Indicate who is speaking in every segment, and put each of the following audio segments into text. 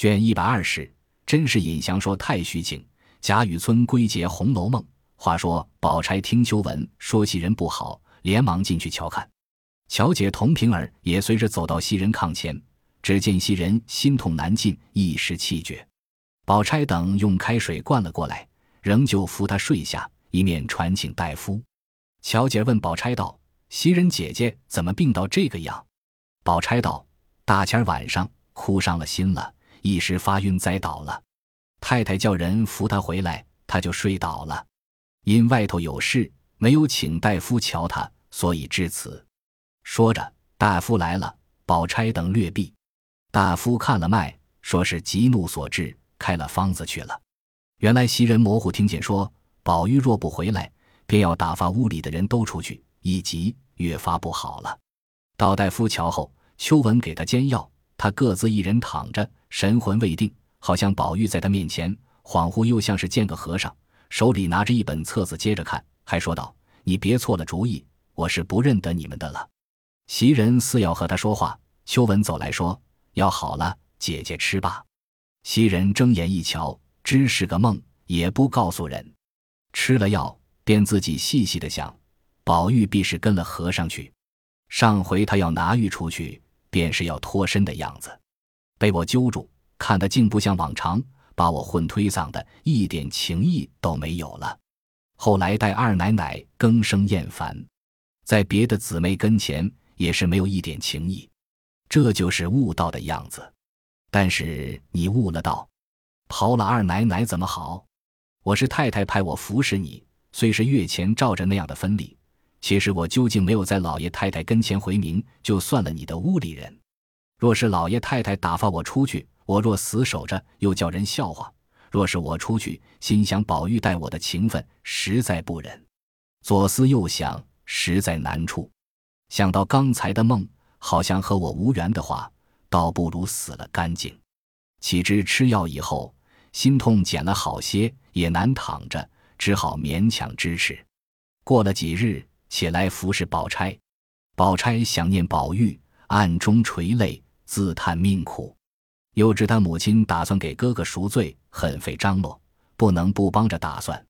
Speaker 1: 卷一百二十，真是尹祥说太虚情，贾雨村归结《红楼梦》。话说宝钗听秋文说袭人不好，连忙进去瞧看。乔姐同平儿也随着走到袭人炕前，只见袭人心痛难禁，一时气绝。宝钗等用开水灌了过来，仍旧扶她睡下，一面传请大夫。乔姐问宝钗道：“袭人姐姐怎么病到这个样？”宝钗道：“大前晚上哭伤了心了，一时发晕栽倒了。太太叫人扶她回来，她就睡倒了。因外头有事，没有请大夫瞧她，所以至此。”说着，大夫来了，宝钗等略避。大夫看了脉，说是急怒所致。开了方子去了，原来袭人模糊听见说宝玉若不回来，便要打发屋里的人都出去，一急越发不好了。到大夫瞧后，秋文给他煎药，他各自一人躺着，神魂未定，好像宝玉在他面前，恍惚又像是见个和尚，手里拿着一本册子接着看，还说道：“你别错了主意，我是不认得你们的了。”袭人似要和他说话，秋文走来说：“药好了，姐姐吃吧。”袭人睁眼一瞧，知是个梦，也不告诉人。吃了药，便自己细细的想：宝玉必是跟了和尚去。上回他要拿玉出去，便是要脱身的样子，被我揪住，看得竟不像往常，把我混推搡的，一点情意都没有了。后来待二奶奶更生厌烦，在别的姊妹跟前也是没有一点情意，这就是悟道的样子。但是你悟了道，刨了二奶奶怎么好？我是太太派我服侍你，虽是月前照着那样的分礼，其实我究竟没有在老爷太太跟前回明，就算了你的屋里人。若是老爷太太打发我出去，我若死守着，又叫人笑话；若是我出去，心想宝玉待我的情分，实在不忍。左思右想，实在难处。想到刚才的梦，好像和我无缘的话。倒不如死了干净。岂知吃药以后，心痛减了好些，也难躺着，只好勉强支持。过了几日，起来服侍宝钗。宝钗想念宝玉，暗中垂泪，自叹命苦。又知他母亲打算给哥哥赎罪，很费张罗，不能不帮着打算。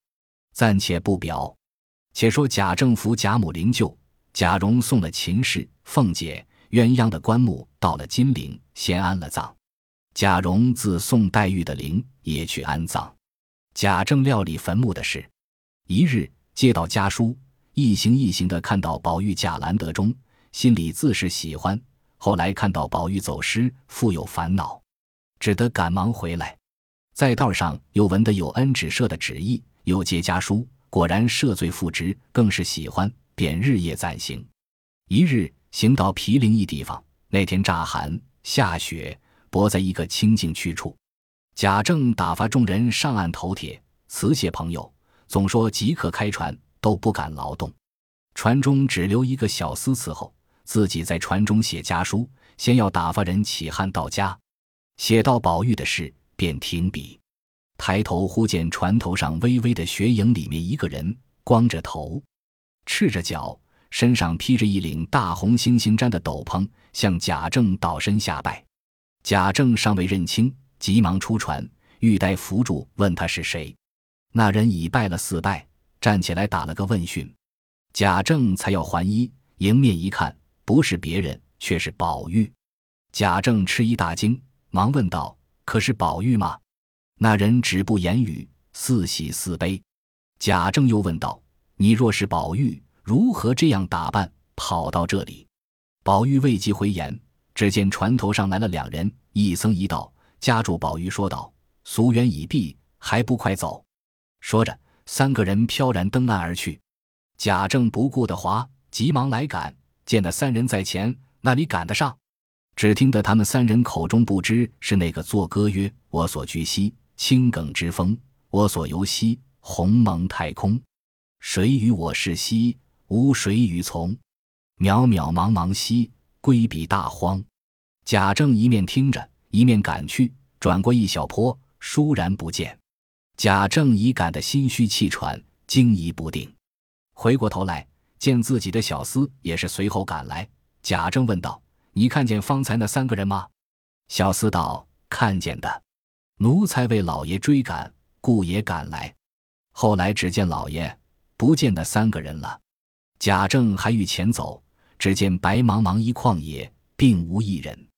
Speaker 1: 暂且不表，且说贾政扶贾母灵柩，贾蓉送了秦氏、凤姐。鸳鸯的棺木到了金陵，先安了葬。贾蓉自送黛玉的灵，也去安葬。贾政料理坟墓的事。一日接到家书，一行一行的看到宝玉贾兰德中，心里自是喜欢。后来看到宝玉走失，复有烦恼，只得赶忙回来。在道上又闻得有恩旨赦的旨意，又接家书，果然赦罪复职，更是喜欢，便日夜暂行。一日。行到毗陵一地方，那天乍寒下雪，泊在一个清静去处。贾政打发众人上岸投帖辞谢朋友，总说即刻开船，都不敢劳动。船中只留一个小厮伺候，自己在船中写家书，先要打发人起汉到家。写到宝玉的事，便停笔，抬头忽见船头上微微的雪影，里面一个人，光着头，赤着脚。身上披着一领大红猩猩毡的斗篷，向贾政倒身下拜。贾政尚未认清，急忙出船，玉带扶住，问他是谁。那人已拜了四拜，站起来打了个问讯。贾政才要还衣，迎面一看，不是别人，却是宝玉。贾政吃一大惊，忙问道：“可是宝玉吗？”那人止不言语，似喜似悲。贾政又问道：“你若是宝玉？”如何这样打扮跑到这里？宝玉未及回言，只见船头上来了两人，一僧一道，夹住宝玉说道：“俗缘已毕，还不快走！”说着，三个人飘然登岸而去。贾政不顾的滑，急忙来赶，见那三人在前，那里赶得上？只听得他们三人口中不知是那个作歌曰：“我所居兮，青埂之峰；我所游兮，鸿蒙太空。谁与我是兮？”无谁与从，渺渺茫茫兮，归彼大荒。贾政一面听着，一面赶去，转过一小坡，倏然不见。贾政已赶得心虚气喘，惊疑不定。回过头来，见自己的小厮也是随后赶来。贾政问道：“你看见方才那三个人吗？”小厮道：“看见的。奴才为老爷追赶，故也赶来。后来只见老爷，不见那三个人了。贾政还欲前走，只见白茫茫一旷野，并无一人。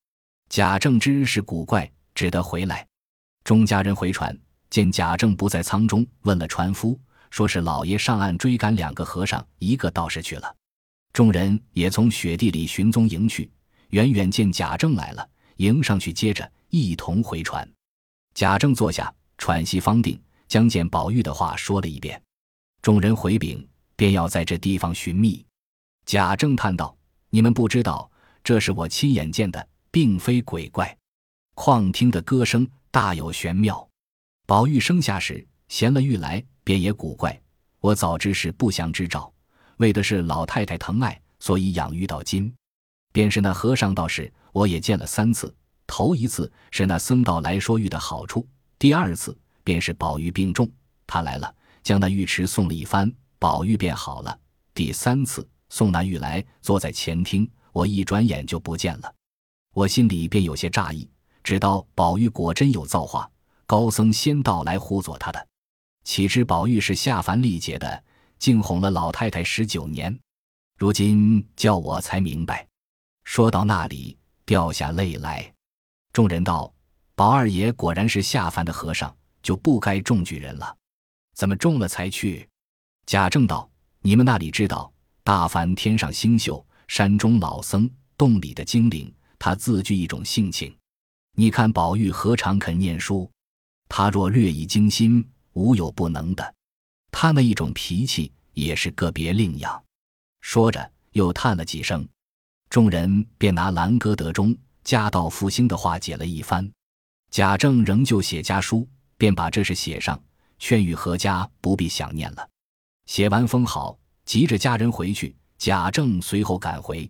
Speaker 1: 贾政知是古怪，只得回来。钟家人回传，见贾政不在舱中，问了船夫，说是老爷上岸追赶两个和尚，一个道士去了。众人也从雪地里寻踪迎去，远远见贾政来了，迎上去，接着一同回船。贾政坐下，喘息方定，将见宝玉的话说了一遍。众人回禀。便要在这地方寻觅。贾政叹道：“你们不知道，这是我亲眼见的，并非鬼怪。况听的歌声大有玄妙。宝玉生下时衔了玉来，便也古怪。我早知是不祥之兆，为的是老太太疼爱，所以养育到今。便是那和尚道士，我也见了三次。头一次是那僧道来说玉的好处，第二次便是宝玉病重，他来了，将那玉池送了一番。”宝玉便好了。第三次送那玉来，坐在前厅，我一转眼就不见了。我心里便有些诧异，知道宝玉果真有造化，高僧仙道来呼作他的。岂知宝玉是下凡历劫的，竟哄了老太太十九年。如今叫我才明白。说到那里，掉下泪来。众人道：“宝二爷果然是下凡的和尚，就不该中举人了。怎么中了才去？”贾政道：“你们那里知道，大凡天上星宿，山中老僧，洞里的精灵，他自具一种性情。你看宝玉何尝肯念书？他若略一精心，无有不能的。他那一种脾气，也是个别另样。”说着，又叹了几声。众人便拿兰歌德中家道复兴的话解了一番。贾政仍旧写家书，便把这事写上，劝谕何家不必想念了。写完封好，急着家人回去。贾政随后赶回，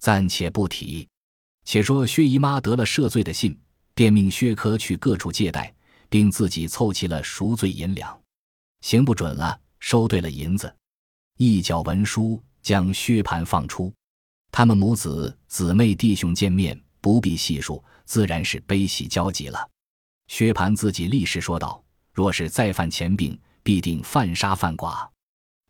Speaker 1: 暂且不提。且说薛姨妈得了赦罪的信，便命薛科去各处借贷，并自己凑齐了赎罪银两。行不准了，收对了银子，一角文书将薛蟠放出。他们母子姊妹弟兄见面，不必细数，自然是悲喜交集了。薛蟠自己立时说道：“若是再犯前病，必定犯杀犯剐。”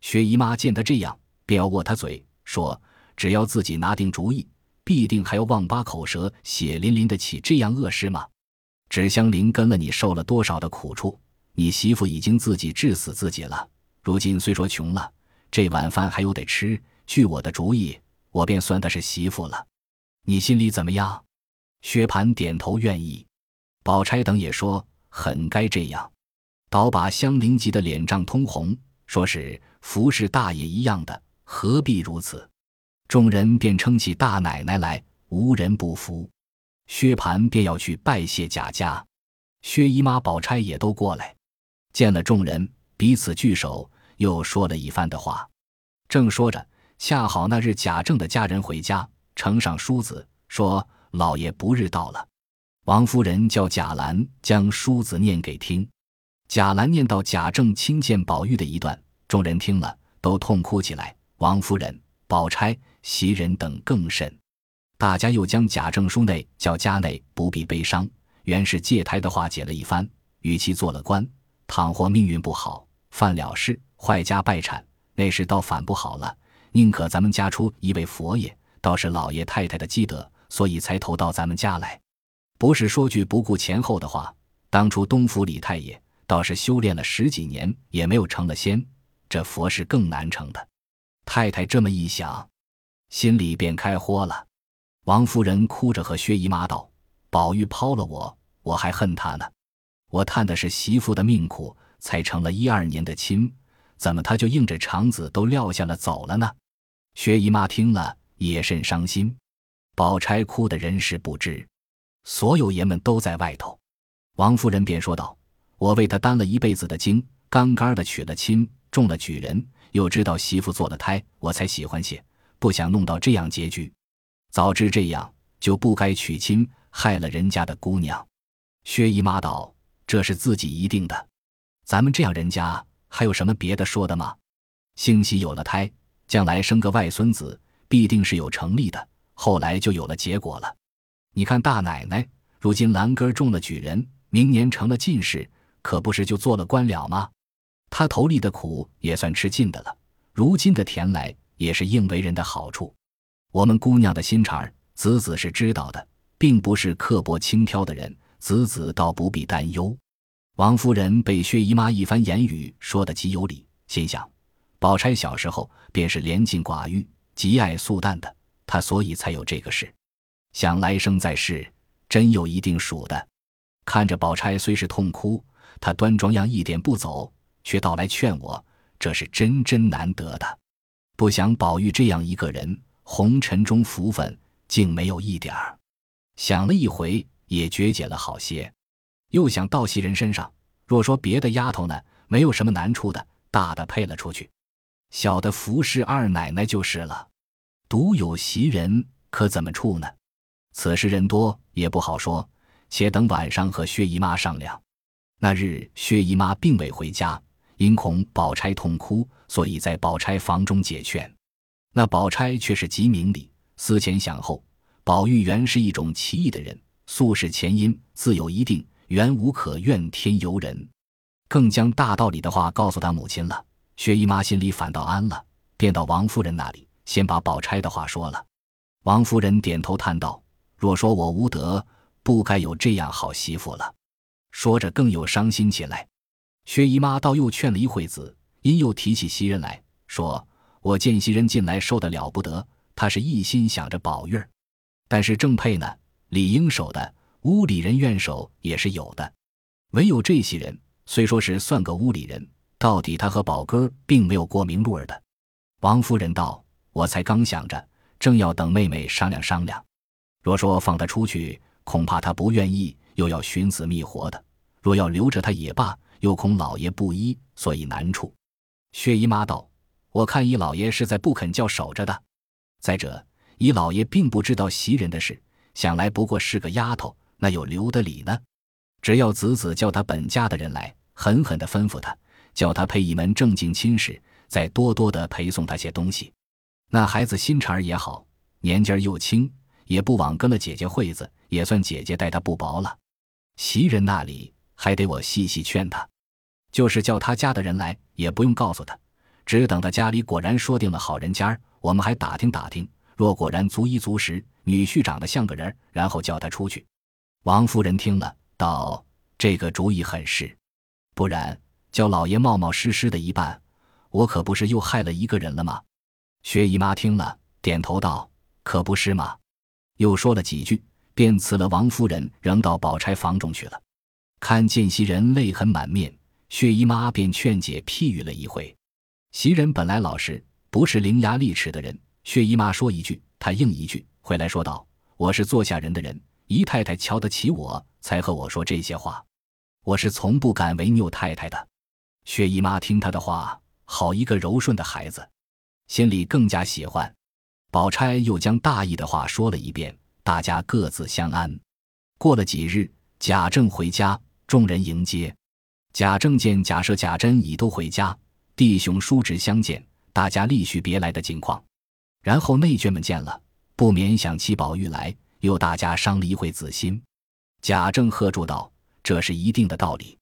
Speaker 1: 薛姨妈见他这样，便要握他嘴，说：“只要自己拿定主意，必定还要忘八口舌，血淋淋的起这样恶事吗？纸香菱跟了你受了多少的苦处？你媳妇已经自己治死自己了。如今虽说穷了，这碗饭还有得吃。据我的主意，我便算她是媳妇了。你心里怎么样？”薛蟠点头愿意。宝钗等也说：“很该这样。”倒把香菱急得脸涨通红。说是服侍大爷一样的，何必如此？众人便称起大奶奶来，无人不服。薛蟠便要去拜谢贾家，薛姨妈、宝钗也都过来，见了众人，彼此聚首，又说了一番的话。正说着，恰好那日贾政的家人回家，呈上书子，说老爷不日到了。王夫人叫贾兰将书子念给听。贾兰念到贾政亲见宝玉的一段，众人听了都痛哭起来。王夫人、宝钗、袭人等更甚。大家又将贾政书内叫家内不必悲伤，原是借胎的话解了一番。与其做了官，倘或命运不好，犯了事，坏家败产，那时倒反不好了。宁可咱们家出一位佛爷，倒是老爷太太的积德，所以才投到咱们家来。不是说句不顾前后的话，当初东府李太爷。倒是修炼了十几年，也没有成了仙，这佛是更难成的。太太这么一想，心里便开豁了。王夫人哭着和薛姨妈道：“宝玉抛了我，我还恨他呢。我叹的是媳妇的命苦，才成了一二年的亲，怎么他就硬着肠子都撂下了走了呢？”薛姨妈听了也甚伤心。宝钗哭的人事不知，所有爷们都在外头。王夫人便说道。我为他担了一辈子的惊，刚刚的娶了亲，中了举人，又知道媳妇做了胎，我才喜欢些，不想弄到这样结局。早知这样，就不该娶亲，害了人家的姑娘。薛姨妈道：“这是自己一定的，咱们这样人家还有什么别的说的吗？兴喜有了胎，将来生个外孙子，必定是有成立的。后来就有了结果了。你看大奶奶如今兰根中了举人，明年成了进士，可不是就做了官了吗？他头里的苦也算吃尽的了，如今的甜来也是应为人的好处。我们姑娘的心肠儿，子子是知道的，并不是刻薄轻佻的人，子子倒不必担忧。王夫人被薛姨妈一番言语说得极有理，心想：宝钗小时候便是廉静寡欲、极爱素淡的，她所以才有这个事。想来生在世，真有一定数的。看着宝钗虽是痛哭，她端庄样一点不走。却倒来劝我，这是真真难得的。不想宝玉这样一个人，红尘中福分竟没有一点儿。想了一回，也觉解了好些。又想到袭人身上，若说别的丫头呢，没有什么难处的，大的配了出去，小的服侍二奶奶就是了。独有袭人，可怎么处呢？此事人多，也不好说。且等晚上和薛姨妈商量。那日薛姨妈并未回家。因恐宝钗痛哭，所以在宝钗房中解劝。那宝钗却是极明理，思前想后。宝玉原是一种奇异的人，素是前因，自有一定，原无可怨天尤人。更将大道理的话告诉他母亲了。薛姨妈心里反倒安了，便到王夫人那里，先把宝钗的话说了。王夫人点头叹道：“若说我无德，不该有这样好媳妇了。”说着更有伤心起来。薛姨妈倒又劝了一会子，因又提起袭人来说：“我见袭人进来瘦得了不得，她是一心想着宝玉儿。但是正配呢，理应守的，屋里人愿守也是有的。唯有这些人，虽说是算个屋里人，到底他和宝哥并没有过明路儿的。”王夫人道：“我才刚想着，正要等妹妹商量商量。若说放他出去，恐怕他不愿意，又要寻死觅活的；若要留着他也罢。”又恐老爷不依，所以难处。薛姨妈道：“我看姨老爷是在不肯叫守着的。再者，姨老爷并不知道袭人的事，想来不过是个丫头，那有留得理呢？只要子子叫他本家的人来，狠狠的吩咐他，叫他配一门正经亲事，再多多的陪送他些东西。那孩子心肠儿也好，年纪儿又轻，也不枉跟了姐姐惠子，也算姐姐待他不薄了。袭人那里……”还得我细细劝他，就是叫他家的人来，也不用告诉他，只等他家里果然说定了好人家儿我们还打听打听。若果然足一足十，女婿长得像个人，然后叫他出去。王夫人听了，道：“这个主意很是，不然叫老爷冒冒失失的一办，我可不是又害了一个人了吗？”薛姨妈听了，点头道：“可不是嘛。”又说了几句，便辞了王夫人，仍到宝钗房中去了。看见袭人泪痕满面，薛姨妈便劝解譬喻了一回。袭人本来老实，不是伶牙俐齿的人。薛姨妈说一句，她应一句，回来说道：“我是坐下人的人，姨太太瞧得起我，才和我说这些话。我是从不敢违拗太太的。”薛姨妈听她的话，好一个柔顺的孩子，心里更加喜欢。宝钗又将大意的话说了一遍，大家各自相安。过了几日，贾政回家。众人迎接，贾政见贾赦、贾珍已都回家，弟兄叔侄相见，大家立叙别来的境况。然后内眷们见了，不免想起宝玉来，又大家商了一会子心。贾政喝住道：“这是一定的道理。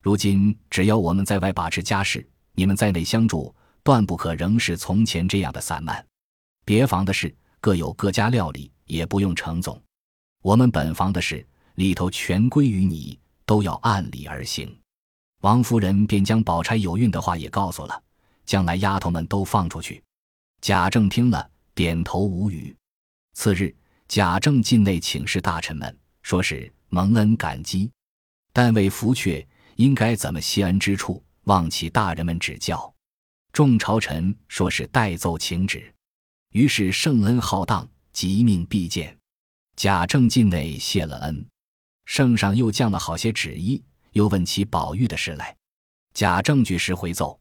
Speaker 1: 如今只要我们在外把持家事，你们在内相助，断不可仍是从前这样的散漫。别房的事各有各家料理，也不用程总。我们本房的事里头全归于你。”都要按理而行，王夫人便将宝钗有孕的话也告诉了，将来丫头们都放出去。贾政听了，点头无语。次日，贾政进内请示大臣们，说是蒙恩感激，但为福阙应该怎么谢恩之处，望其大人们指教。众朝臣说是代奏请旨，于是圣恩浩荡，即命必见。贾政进内谢了恩。圣上又降了好些旨意，又问起宝玉的事来。贾政据实回奏，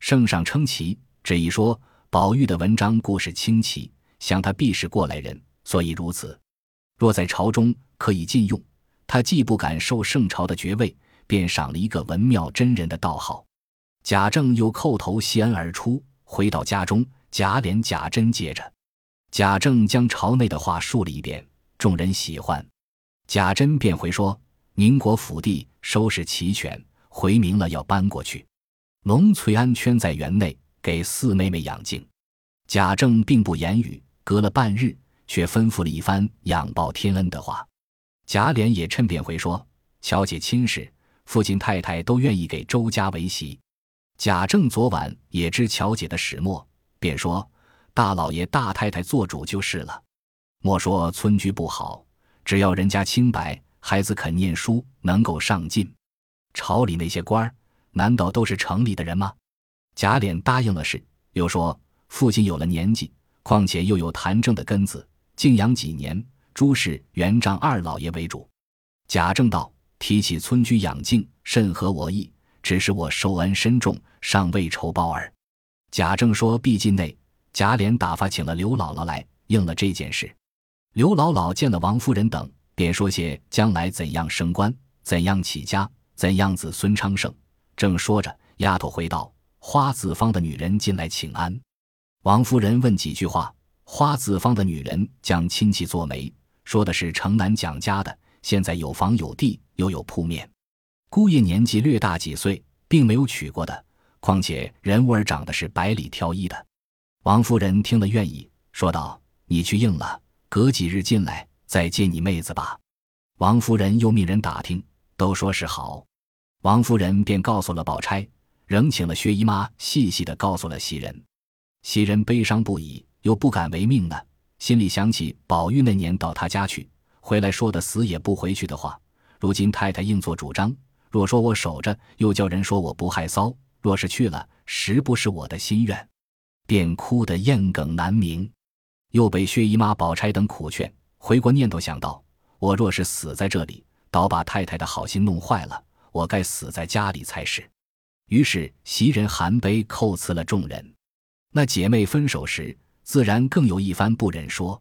Speaker 1: 圣上称奇，旨意说宝玉的文章故事清奇，想他必是过来人，所以如此。若在朝中可以禁用，他既不敢受圣朝的爵位，便赏了一个文妙真人的道号。贾政又叩头谢恩而出，回到家中，贾琏、贾珍接着。贾政将朝内的话述了一遍，众人喜欢。贾珍便回说：“宁国府地收拾齐全，回明了要搬过去。龙翠安圈在园内，给四妹妹养静。”贾政并不言语，隔了半日，却吩咐了一番仰报天恩的话。贾琏也趁便回说：“乔姐亲事，父亲太太都愿意给周家为媳。”贾政昨晚也知乔姐的始末，便说：“大老爷大太太做主就是了。莫说村居不好，只要人家清白，孩子肯念书，能够上进。朝里那些官儿，难道都是城里的人吗？”贾琏答应了事，又说：“父亲有了年纪，况且又有谭政的根子，静养几年。”诸事原仗二老爷为主。贾政道：“提起村居养静，甚合我意。只是我受恩深重，尚未酬报耳。”贾政说：“毕进内。”贾琏打发请了刘姥姥来，应了这件事。刘姥姥见了王夫人等，便说些将来怎样升官，怎样起家，怎样子孙昌盛。正说着，丫头回道：“花子坊的女人进来请安。”王夫人问几句话，花子坊的女人将亲戚做媒。说的是城南蒋家的，现在有房有地，又有铺面。姑爷年纪略大几岁，并没有娶过的。况且人物儿长得是百里挑一的。王夫人听了愿意，说道：“你去应了，隔几日进来再接你妹子吧。”王夫人又命人打听，都说是好。王夫人便告诉了宝钗，仍请了薛姨妈细细的告诉了袭人。袭人悲伤不已，又不敢违命呢。心里想起宝玉那年到他家去，回来说的死也不回去的话。如今太太硬做主张，若说我守着，又叫人说我不害臊；若是去了，实不是我的心愿，便哭得咽梗难鸣。又被薛姨妈、宝钗等苦劝，回过念头想到：我若是死在这里，倒把太太的好心弄坏了，我该死在家里才是。于是袭人含悲叩辞了众人。那姐妹分手时。自然更有一番不忍说。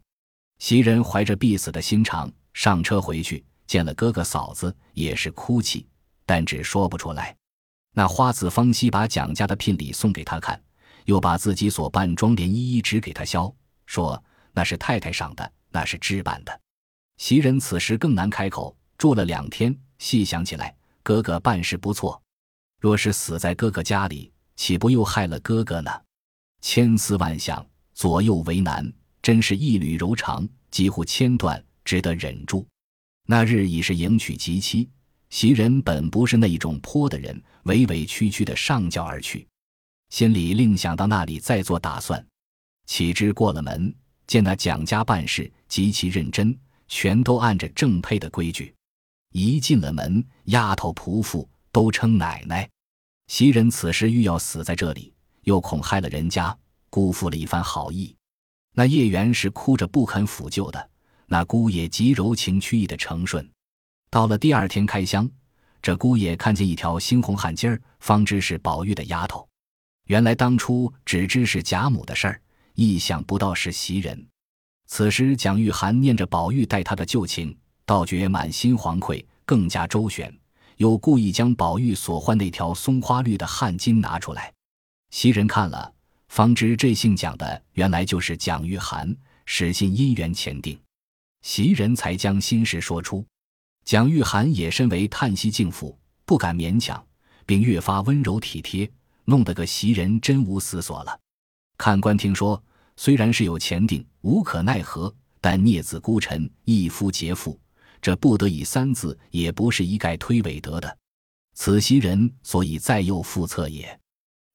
Speaker 1: 袭人怀着必死的心肠上车回去，见了哥哥嫂子，也是哭泣，但只说不出来。那花子方熙把蒋家的聘礼送给他看，又把自己所办妆奁一一指给他削，说那是太太赏的，那是置办的。袭人此时更难开口，住了两天，细想起来，哥哥办事不错，若是死在哥哥家里，岂不又害了哥哥呢？千思万想。左右为难，真是一缕柔肠，几乎千断，只得忍住。那日已是迎娶吉期，袭人本不是那一种泼的人，委委屈屈的上轿而去，心里另想到那里再做打算。岂知过了门，见那蒋家办事极其认真，全都按着正配的规矩。一进了门，丫头仆妇都称奶奶。袭人此时欲要死在这里，又恐害了人家。辜负了一番好意，那叶元是哭着不肯抚救的。那姑爷极柔情曲意的承顺。到了第二天开箱，这姑爷看见一条猩红汗巾儿，方知是宝玉的丫头。原来当初只知是贾母的事儿，意想不到是袭人。此时蒋玉菡念着宝玉待他的旧情，倒觉满心惶愧，更加周旋，又故意将宝玉所换那条松花绿的汗巾拿出来。袭人看了。方知这姓蒋的原来就是蒋玉菡，始信姻缘前定，袭人才将心事说出。蒋玉菡也身为叹息敬父，不敢勉强，并越发温柔体贴，弄得个袭人真无思索了。看官听说，虽然是有前定，无可奈何，但孽子孤臣，一夫劫妇，这不得已三字也不是一概推诿得的。此袭人所以再又复策也。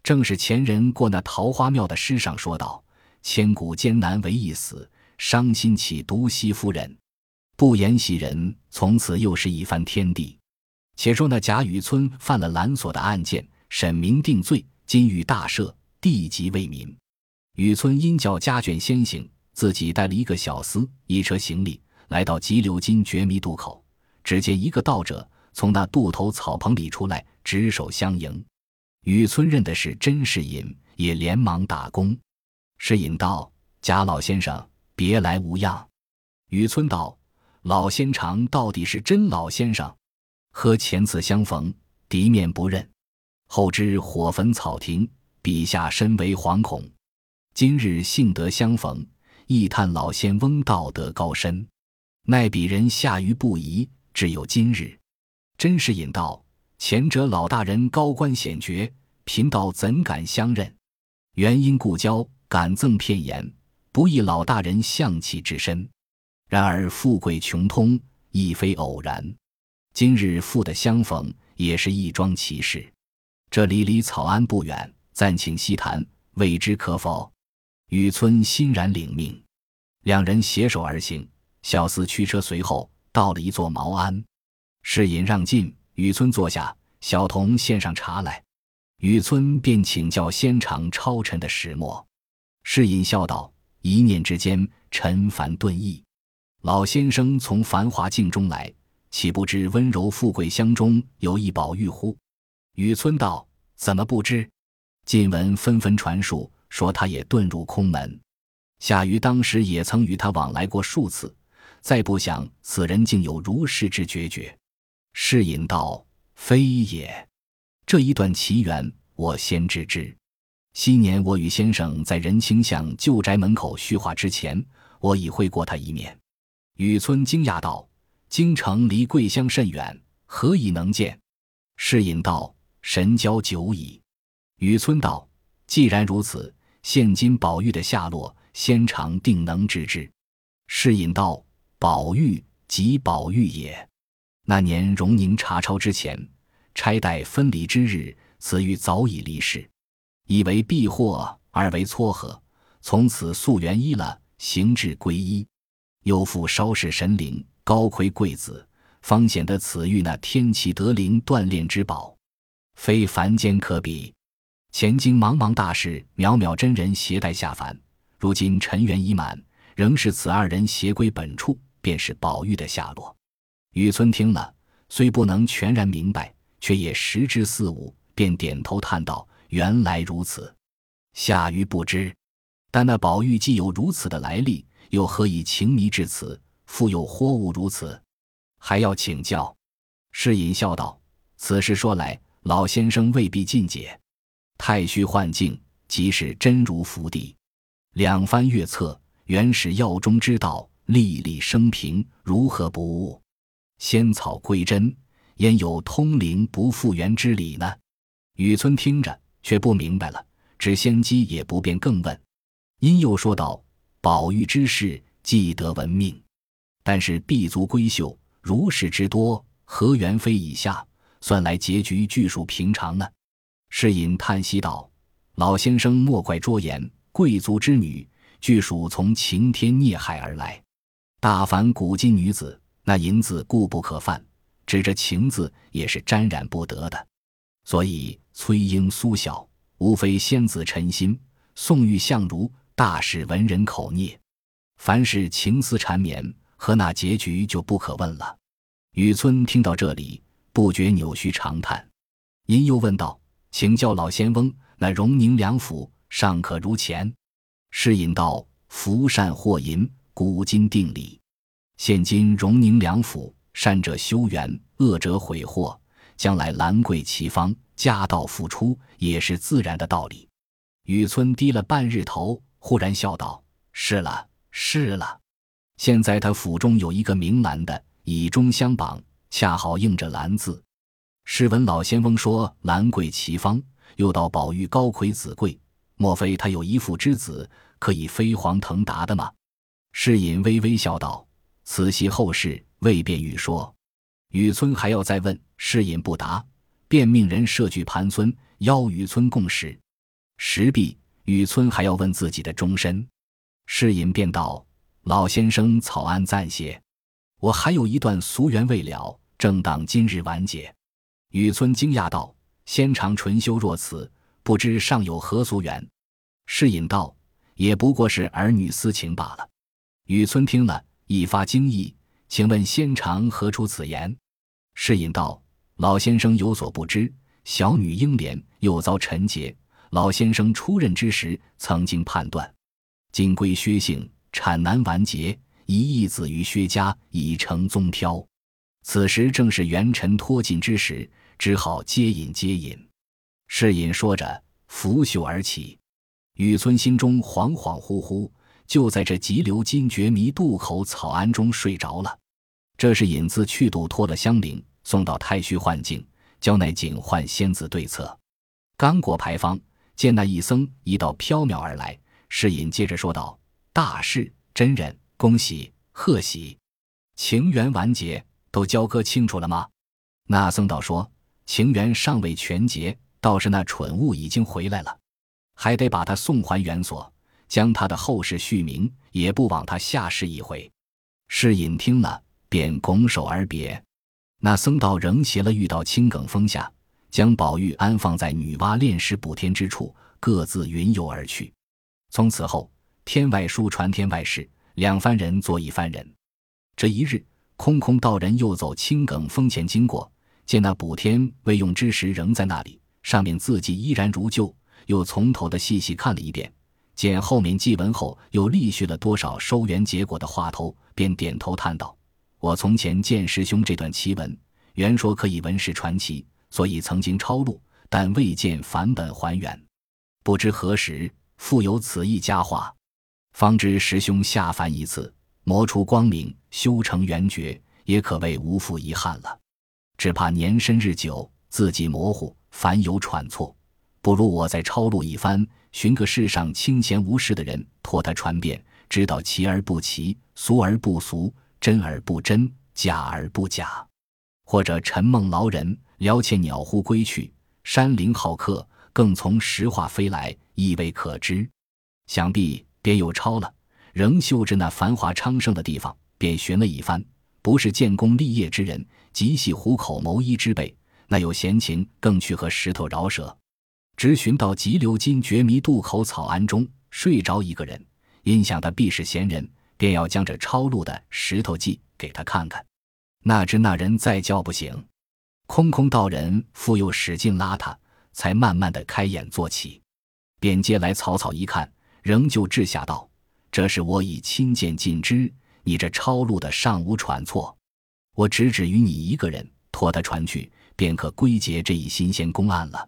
Speaker 1: 正是前人过那桃花庙的诗上说道：“千古艰难唯一死，伤心岂独惜夫人。”不言袭人，从此又是一番天地。且说那贾雨村犯了蓝锁的案件，审明定罪，今欲大赦，地级为民。雨村因叫家眷先行，自己带了一个小厮，一车行李，来到急流津绝迷渡口，只见一个道者从那渡头草棚里出来，执手相迎。雨村认的是甄士隐，也连忙打工。士隐道：“贾老先生，别来无恙。”雨村道：“老仙长到底是真老先生？和前次相逢，敌面不认，后知火焚草亭，笔下深为惶恐。今日幸得相逢，亦叹老仙翁道德高深。”奈彼人下愚不疑，只有今日。真是引道：“前者老大人高官显爵，贫道怎敢相认？原因故交，敢赠片言，不意老大人相气之深。然而富贵穷通，亦非偶然。今日富得相逢，也是一桩奇事。这里离草庵不远，暂请细谈，未知可否？”雨村欣然领命，两人携手而行。小厮驱车随后，到了一座茅庵。侍隐让进，雨村坐下。小童献上茶来，雨村便请教仙长超尘的始末。侍隐笑道：“一念之间，尘凡顿异。老先生从繁华境中来，岂不知温柔富贵乡中有一宝玉乎？”雨村道：“怎么不知？近闻纷纷传述，说他也遁入空门。夏瑜当时也曾与他往来过数次，再不想此人竟有如是之决绝。”是隐道：“非也，这一段奇缘，我先知之。昔年我与先生在仁清巷旧宅门口叙话之前，我已会过他一面。”雨村惊讶道：“京城离桂乡甚远，何以能见？”是隐道：“神交久矣。”雨村道：“既然如此，现今宝玉的下落，先长定能知之。”侍隐道：“宝玉即宝玉也。”那年荣宁查抄之前，差代分离之日，此玉早已离世。一为避祸，二为撮合，从此溯源依了，行至归依。又复稍事神灵，高魁贵子，方显得此玉那天启德灵锻炼之宝，非凡间可比。前经茫茫大事，渺渺真人携带下凡，如今尘缘已满，仍是此二人携归本处，便是宝玉的下落。雨村听了，虽不能全然明白，却也识之四五，便点头叹道：“原来如此。”夏瑜不知，但那宝玉既有如此的来历，又何以情迷至此，复有货物如此，还要请教？世隐笑道：“此事说来，老先生未必尽解。太虚幻境，即是真如福地。两番月策，原始药中之道，粒粒生平，如何不悟？”仙草归真，焉有通灵不复原之理呢？雨村听着却不明白了，知仙姬也不便更问。因又说道：“宝玉之事，既得闻命，但是毕足闺秀如是之多，何缘非以下？算来结局俱属平常呢。”侍隐叹息道：“老先生莫怪拙言，贵族之女，俱属从晴天孽害而来。大凡古今女子。”那银子固不可犯，指着情字也是沾染不得的。所以崔莺苏小，无非仙子陈心；宋玉相如，大使文人口孽。凡是情丝缠绵，和那结局就不可问了。雨村听到这里，不觉扭曲长叹。因又问道：“请教老仙翁，那荣宁两府尚可如前？”侍隐道：“福善祸淫，古今定理。”现今荣宁两府，善者修缘，恶者毁祸。将来兰桂齐芳，家道复出，也是自然的道理。雨村低了半日头，忽然笑道：“是了，是了。现在他府中有一个明兰的，以中相绑，恰好应着兰字。试闻老仙翁说兰桂齐芳，又道宝玉高魁子贵，莫非他有一父之子，可以飞黄腾达的吗？”侍隐微微笑道。此系后事，未便欲说。雨村还要再问，侍隐不答，便命人设具盘村，邀雨村共食。食毕，雨村还要问自己的终身，侍隐便道：“老先生草案暂歇，我还有一段俗缘未了，正当今日完结。”雨村惊讶道：“仙长纯修若此，不知尚有何俗缘？”侍隐道：“也不过是儿女私情罢了。”雨村听了。一发惊异，请问仙长何出此言？侍隐道：“老先生有所不知，小女英莲又遭陈劫。老先生出任之时，曾经判断，今归薛姓，产难完结，一义子于薛家，已成宗飘。此时正是元辰脱尽之时，只好接引接引。”侍隐说着，拂袖而起。雨村心中恍恍惚惚。就在这急流金绝迷渡口草庵中睡着了。这是引自去度脱了香菱，送到太虚幻境，交那警幻仙子对策。刚过牌坊，见那一僧一道飘渺而来，侍隐接着说道：“大事，真人，恭喜贺喜，情缘完结，都交割清楚了吗？”那僧道说：“情缘尚未全结，倒是那蠢物已经回来了，还得把他送还原所。”将他的后世续名，也不枉他下世一回。世隐听了，便拱手而别。那僧道仍携了玉到青埂峰下，将宝玉安放在女娲炼石补天之处，各自云游而去。从此后，天外书传天外事，两番人做一番人。这一日，空空道人又走青埂峰前经过，见那补天未用之时仍在那里，上面字迹依然如旧，又从头的细细看了一遍。见后面记文后又立续了多少收圆结果的话头，便点头叹道：“我从前见师兄这段奇文，原说可以文史传奇，所以曾经抄录，但未见返本还原。不知何时复有此一佳话，方知师兄下凡一次，磨出光明，修成圆觉，也可谓无负遗憾了。只怕年深日久，字迹模糊，凡有喘错，不如我再抄录一番。”寻个世上清闲无事的人，托他传遍，知道奇而不奇，俗而不俗，真而不真，假而不假。或者沉梦劳人，聊窃鸟呼归去，山林好客，更从石化飞来，亦未可知。想必便又抄了，仍嗅着那繁华昌盛的地方，便寻了一番。不是建功立业之人，极系虎口谋衣之辈，那有闲情，更去和石头饶舌。直寻到急流金绝迷渡口草庵中睡着一个人，因想他必是闲人，便要将这抄录的石头记给他看看。哪知那人再叫不醒，空空道人复又使劲拉他，才慢慢的开眼坐起，便接来草草一看，仍旧掷下道：“这是我已亲见尽知，你这抄录的尚无传错，我只指于你一个人，托他传去，便可归结这一新鲜公案了。”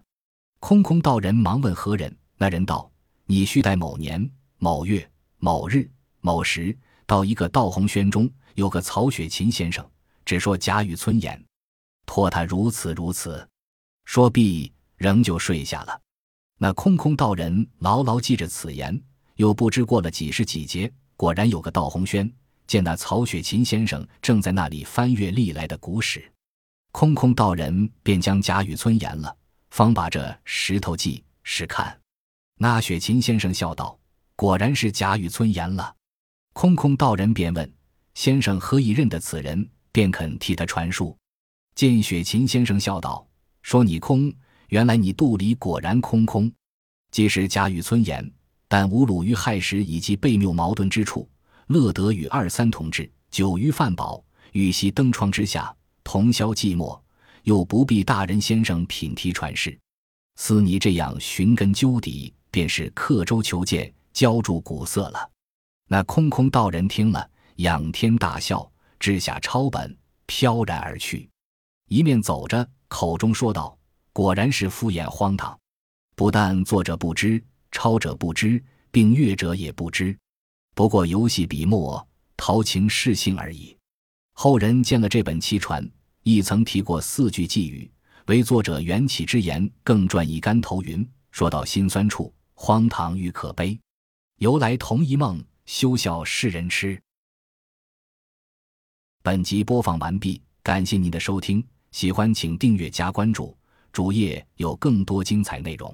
Speaker 1: 空空道人忙问何人？那人道：“你须待某年某月某日某时，到一个道红轩中，有个曹雪芹先生，只说贾雨村言，托他如此如此。”说毕，仍旧睡下了。那空空道人牢牢记着此言，又不知过了几时几节，果然有个道红轩，见那曹雪芹先生正在那里翻阅历来的古史，空空道人便将贾雨村言了。方把这石头记试看，那雪琴先生笑道：“果然是贾雨村言了。”空空道人便问：“先生何以认得此人，便肯替他传述？”见雪琴先生笑道：“说你空，原来你肚里果然空空。即使贾雨村言，但无鲁于害时以及悖谬矛盾之处，乐得与二三同志久于饭饱，与席灯窗之下，同消寂寞。”又不必大人先生品题传世，似你这样寻根究底，便是刻舟求剑，浇筑古色了。那空空道人听了，仰天大笑，掷下抄本，飘然而去。一面走着，口中说道：“果然是敷衍荒唐，不但作者不知，抄者不知，并阅者也不知。不过游戏笔墨，陶情事性而已。后人见了这本奇传。”亦曾提过四句寄语，为作者缘起之言，更撰一竿头云，说到心酸处，荒唐与可悲，由来同一梦，休笑世人痴。本集播放完毕，感谢您的收听，喜欢请订阅加关注，主页有更多精彩内容。